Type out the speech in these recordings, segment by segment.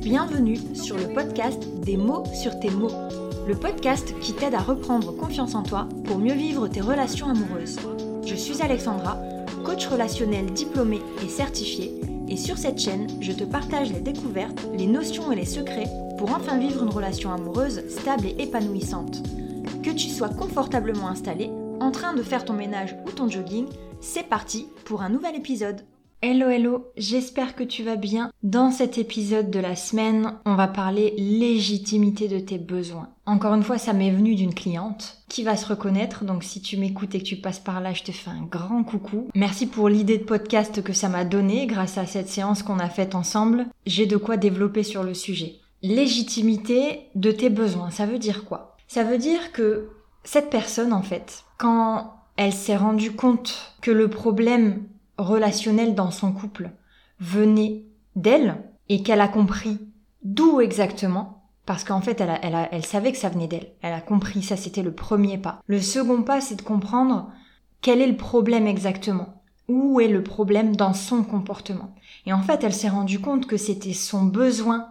Bienvenue sur le podcast Des mots sur tes mots, le podcast qui t'aide à reprendre confiance en toi pour mieux vivre tes relations amoureuses. Je suis Alexandra, coach relationnel diplômé et certifié, et sur cette chaîne, je te partage les découvertes, les notions et les secrets pour enfin vivre une relation amoureuse stable et épanouissante. Que tu sois confortablement installé, en train de faire ton ménage ou ton jogging, c'est parti pour un nouvel épisode. Hello hello, j'espère que tu vas bien. Dans cet épisode de la semaine, on va parler légitimité de tes besoins. Encore une fois, ça m'est venu d'une cliente qui va se reconnaître, donc si tu m'écoutes et que tu passes par là, je te fais un grand coucou. Merci pour l'idée de podcast que ça m'a donné grâce à cette séance qu'on a faite ensemble. J'ai de quoi développer sur le sujet. Légitimité de tes besoins, ça veut dire quoi? Ça veut dire que cette personne, en fait, quand elle s'est rendue compte que le problème relationnel dans son couple venait d'elle et qu'elle a compris d'où exactement, parce qu'en fait elle, savait que ça venait d'elle, elle a compris, ça c'était le premier pas. Le second pas c'est de comprendre quel est le problème exactement, où est le problème dans son comportement? Et en fait elle s'est rendue compte que c'était son besoin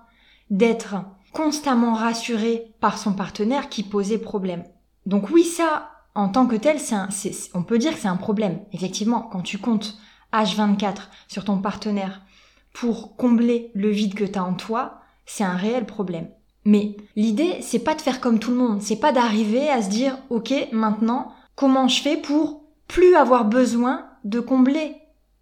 d'être constamment rassurée par son partenaire qui posait problème. Donc oui ça, en tant que tel, c'est on peut dire que c'est un problème. Effectivement, quand tu comptes H24 sur ton partenaire pour combler le vide que tu as en toi, c'est un réel problème. Mais l'idée, c'est pas de faire comme tout le monde, c'est pas d'arriver à se dire OK, maintenant, comment je fais pour plus avoir besoin de combler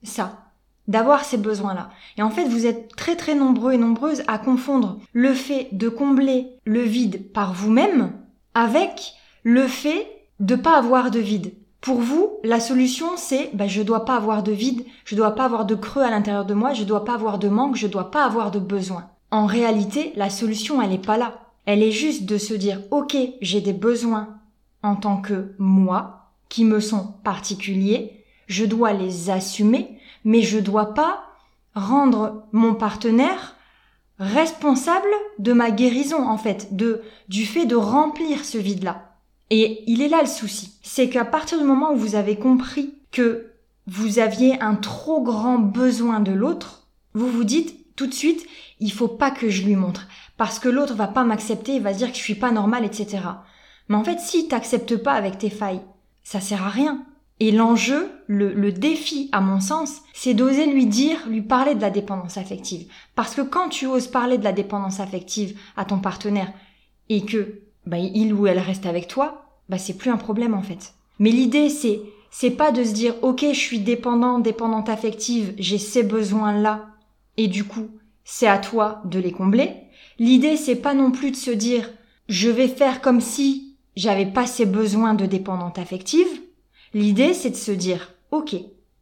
ça, d'avoir ces besoins-là. Et en fait, vous êtes très très nombreux et nombreuses à confondre le fait de combler le vide par vous-même avec le fait de pas avoir de vide. Pour vous, la solution, c'est bah, je dois pas avoir de vide, je dois pas avoir de creux à l'intérieur de moi, je dois pas avoir de manque, je dois pas avoir de besoin. En réalité, la solution, elle est pas là. Elle est juste de se dire, ok, j'ai des besoins en tant que moi, qui me sont particuliers, je dois les assumer, mais je dois pas rendre mon partenaire responsable de ma guérison, en fait, de, du fait de remplir ce vide-là. Et il est là le souci. C'est qu'à partir du moment où vous avez compris que vous aviez un trop grand besoin de l'autre, vous vous dites tout de suite, il faut pas que je lui montre. Parce que l'autre va pas m'accepter, il va dire que je suis pas normal, etc. Mais en fait, si t'acceptes pas avec tes failles, ça sert à rien. Et l'enjeu, le, le, défi, à mon sens, c'est d'oser lui dire, lui parler de la dépendance affective. Parce que quand tu oses parler de la dépendance affective à ton partenaire et que bah, il ou elle reste avec toi, bah, c'est plus un problème en fait. Mais l'idée, c'est, c'est pas de se dire, ok, je suis dépendant, dépendante affective, j'ai ces besoins-là, et du coup, c'est à toi de les combler. L'idée, c'est pas non plus de se dire, je vais faire comme si j'avais pas ces besoins de dépendante affective. L'idée, c'est de se dire, ok,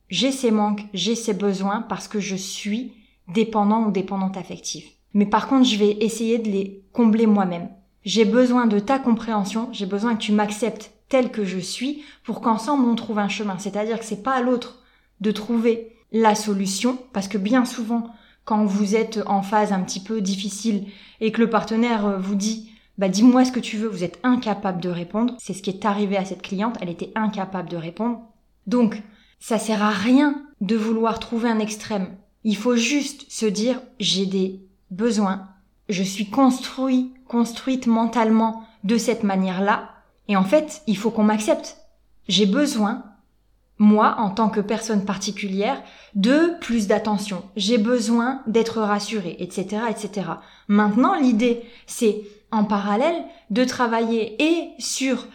j'ai ces manques, j'ai ces besoins parce que je suis dépendant ou dépendante affective. Mais par contre, je vais essayer de les combler moi-même. J'ai besoin de ta compréhension, j'ai besoin que tu m'acceptes tel que je suis pour qu'ensemble on trouve un chemin. C'est-à-dire que c'est pas à l'autre de trouver la solution parce que bien souvent quand vous êtes en phase un petit peu difficile et que le partenaire euh, vous dit bah dis-moi ce que tu veux, vous êtes incapable de répondre. C'est ce qui est arrivé à cette cliente, elle était incapable de répondre. Donc, ça sert à rien de vouloir trouver un extrême. Il faut juste se dire j'ai des besoins, je suis construit, construite mentalement de cette manière-là. Et en fait, il faut qu'on m'accepte. J'ai besoin, moi, en tant que personne particulière, de plus d'attention. J'ai besoin d'être rassurée, etc., etc. Maintenant, l'idée, c'est, en parallèle, de travailler et sur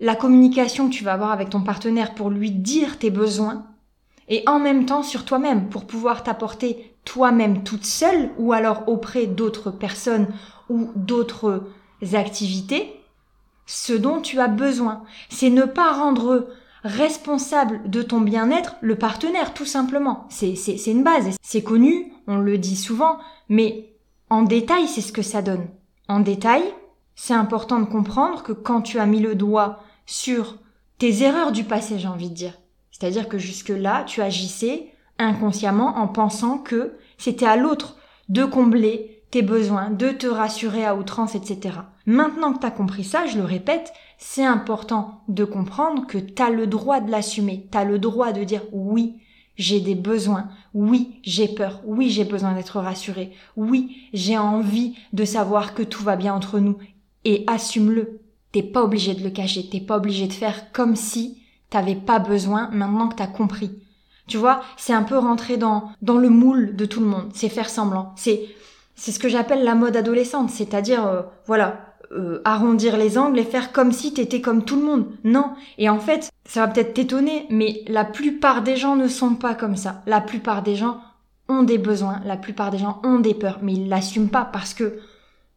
la communication que tu vas avoir avec ton partenaire pour lui dire tes besoins, et en même temps sur toi-même pour pouvoir t'apporter toi-même toute seule ou alors auprès d'autres personnes ou d'autres activités ce dont tu as besoin. C'est ne pas rendre responsable de ton bien-être le partenaire, tout simplement. C'est, une base. C'est connu, on le dit souvent, mais en détail, c'est ce que ça donne. En détail, c'est important de comprendre que quand tu as mis le doigt sur tes erreurs du passé, j'ai envie de dire, c'est-à-dire que jusque-là, tu agissais inconsciemment en pensant que c'était à l'autre de combler tes besoins, de te rassurer à outrance, etc. Maintenant que tu as compris ça, je le répète, c'est important de comprendre que tu as le droit de l'assumer, tu as le droit de dire oui, j'ai des besoins. Oui, j'ai peur. Oui, j'ai besoin d'être rassurée. Oui, j'ai envie de savoir que tout va bien entre nous. Et assume-le. T'es pas obligé de le cacher. T'es pas obligé de faire comme si t'avais pas besoin maintenant que t'as compris. Tu vois, c'est un peu rentrer dans, dans le moule de tout le monde. C'est faire semblant. C'est, c'est ce que j'appelle la mode adolescente. C'est-à-dire, euh, voilà, euh, arrondir les angles et faire comme si t'étais comme tout le monde. Non. Et en fait, ça va peut-être t'étonner, mais la plupart des gens ne sont pas comme ça. La plupart des gens ont des besoins, la plupart des gens ont des peurs, mais ils l'assument pas parce que,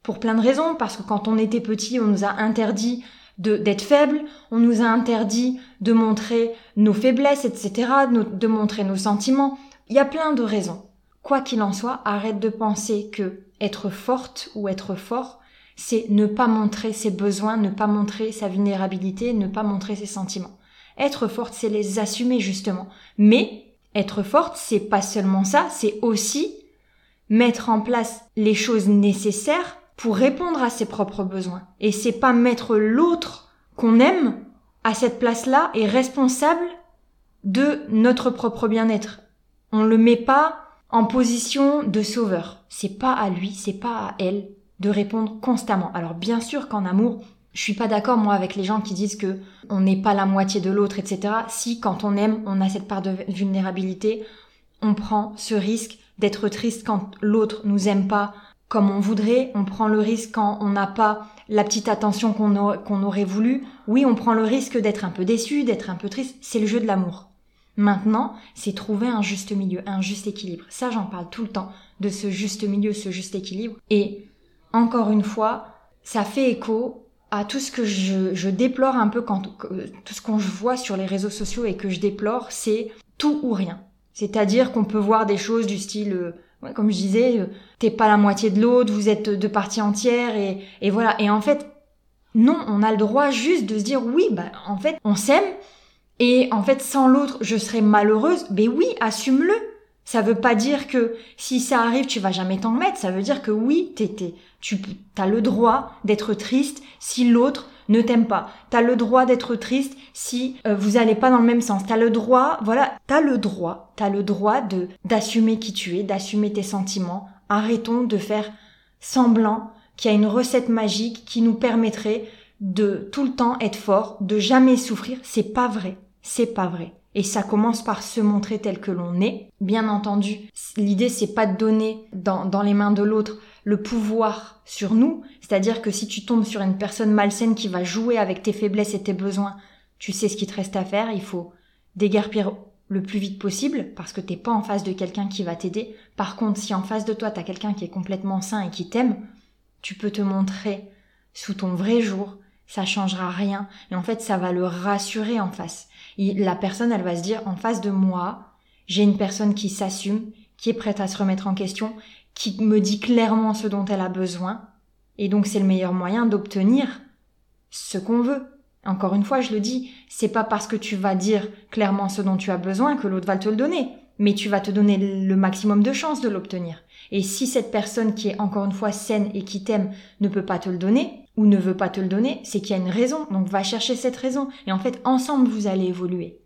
pour plein de raisons, parce que quand on était petit, on nous a interdit d'être faible, on nous a interdit de montrer nos faiblesses, etc., de montrer nos sentiments. Il y a plein de raisons. Quoi qu'il en soit, arrête de penser que être forte ou être fort, c'est ne pas montrer ses besoins, ne pas montrer sa vulnérabilité, ne pas montrer ses sentiments. Être forte, c'est les assumer justement. Mais être forte, c'est pas seulement ça, c'est aussi mettre en place les choses nécessaires pour répondre à ses propres besoins. Et c'est pas mettre l'autre qu'on aime à cette place-là et responsable de notre propre bien-être. On le met pas en position de sauveur. C'est pas à lui, c'est pas à elle de répondre constamment. Alors bien sûr qu'en amour, je suis pas d'accord moi avec les gens qui disent que on n'est pas la moitié de l'autre, etc. Si quand on aime, on a cette part de vulnérabilité, on prend ce risque d'être triste quand l'autre nous aime pas comme on voudrait, on prend le risque quand on n'a pas la petite attention qu'on aurait voulu. Oui, on prend le risque d'être un peu déçu, d'être un peu triste. C'est le jeu de l'amour. Maintenant, c'est trouver un juste milieu, un juste équilibre. Ça, j'en parle tout le temps, de ce juste milieu, ce juste équilibre. Et encore une fois, ça fait écho à tout ce que je, déplore un peu quand tout ce qu'on voit sur les réseaux sociaux et que je déplore, c'est tout ou rien. C'est-à-dire qu'on peut voir des choses du style, euh, comme je disais, euh, t'es pas la moitié de l'autre, vous êtes de partie entière et, et voilà. Et en fait, non, on a le droit juste de se dire oui, bah en fait, on s'aime et en fait, sans l'autre, je serais malheureuse. Mais oui, assume-le. Ça veut pas dire que si ça arrive, tu vas jamais t'en mettre. Ça veut dire que oui, t'étais, tu as le droit d'être triste si l'autre ne t'aime pas. T'as le droit d'être triste si euh, vous allez pas dans le même sens. T'as le droit, voilà, t'as le droit, t'as le droit de d'assumer qui tu es, d'assumer tes sentiments. Arrêtons de faire semblant qu'il y a une recette magique qui nous permettrait de tout le temps être fort, de jamais souffrir. C'est pas vrai. C'est pas vrai. Et ça commence par se montrer tel que l'on est. Bien entendu, l'idée c'est pas de donner dans, dans les mains de l'autre le pouvoir sur nous. C'est-à-dire que si tu tombes sur une personne malsaine qui va jouer avec tes faiblesses et tes besoins, tu sais ce qu'il te reste à faire. Il faut déguerpir le plus vite possible parce que t'es pas en face de quelqu'un qui va t'aider. Par contre, si en face de toi t'as quelqu'un qui est complètement sain et qui t'aime, tu peux te montrer sous ton vrai jour. Ça changera rien. Et en fait, ça va le rassurer en face la personne, elle va se dire, en face de moi, j'ai une personne qui s'assume, qui est prête à se remettre en question, qui me dit clairement ce dont elle a besoin, et donc c'est le meilleur moyen d'obtenir ce qu'on veut. Encore une fois, je le dis, c'est pas parce que tu vas dire clairement ce dont tu as besoin que l'autre va te le donner, mais tu vas te donner le maximum de chances de l'obtenir. Et si cette personne qui est encore une fois saine et qui t'aime ne peut pas te le donner, ou ne veut pas te le donner, c'est qu'il y a une raison. Donc va chercher cette raison. Et en fait, ensemble, vous allez évoluer.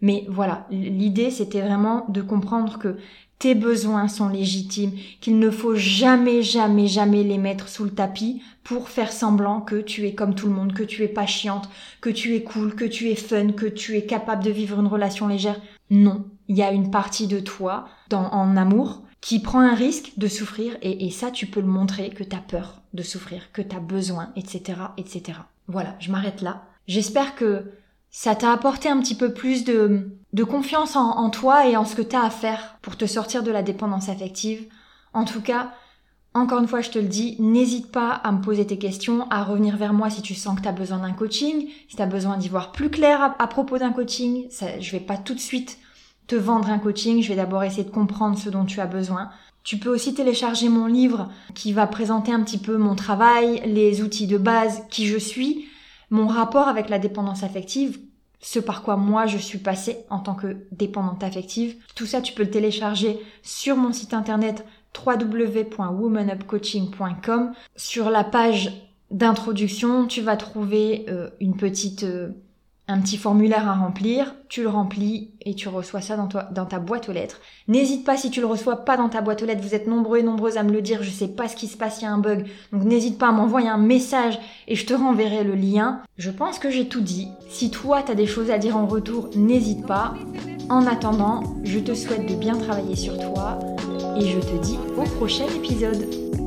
Mais voilà, l'idée, c'était vraiment de comprendre que tes besoins sont légitimes, qu'il ne faut jamais, jamais, jamais les mettre sous le tapis pour faire semblant que tu es comme tout le monde, que tu es pas chiante, que tu es cool, que tu es fun, que tu es capable de vivre une relation légère. Non, il y a une partie de toi dans, en amour qui prend un risque de souffrir et, ça tu peux le montrer que tu as peur de souffrir, que tu as besoin, etc., etc. Voilà, je m'arrête là. J'espère que ça t'a apporté un petit peu plus de, confiance en, toi et en ce que tu as à faire pour te sortir de la dépendance affective. En tout cas, encore une fois, je te le dis, n'hésite pas à me poser tes questions, à revenir vers moi si tu sens que tu as besoin d'un coaching, si tu as besoin d'y voir plus clair à, à propos d'un coaching. Ça, je vais pas tout de suite te vendre un coaching, je vais d'abord essayer de comprendre ce dont tu as besoin. Tu peux aussi télécharger mon livre qui va présenter un petit peu mon travail, les outils de base, qui je suis, mon rapport avec la dépendance affective, ce par quoi moi je suis passée en tant que dépendante affective. Tout ça, tu peux le télécharger sur mon site internet www.womanupcoaching.com. Sur la page d'introduction, tu vas trouver euh, une petite euh, un petit formulaire à remplir, tu le remplis et tu reçois ça dans, ta boîte aux lettres. N'hésite pas si tu le reçois pas dans ta boîte aux lettres, vous êtes nombreux et nombreuses à me le dire, je sais pas ce qui se passe, il y a un bug. Donc n'hésite pas à m'envoyer un message et je te renverrai le lien. Je pense que j'ai tout dit. Si toi tu as des choses à dire en retour, n'hésite pas. En attendant, je te souhaite de bien travailler sur toi et je te dis au prochain épisode.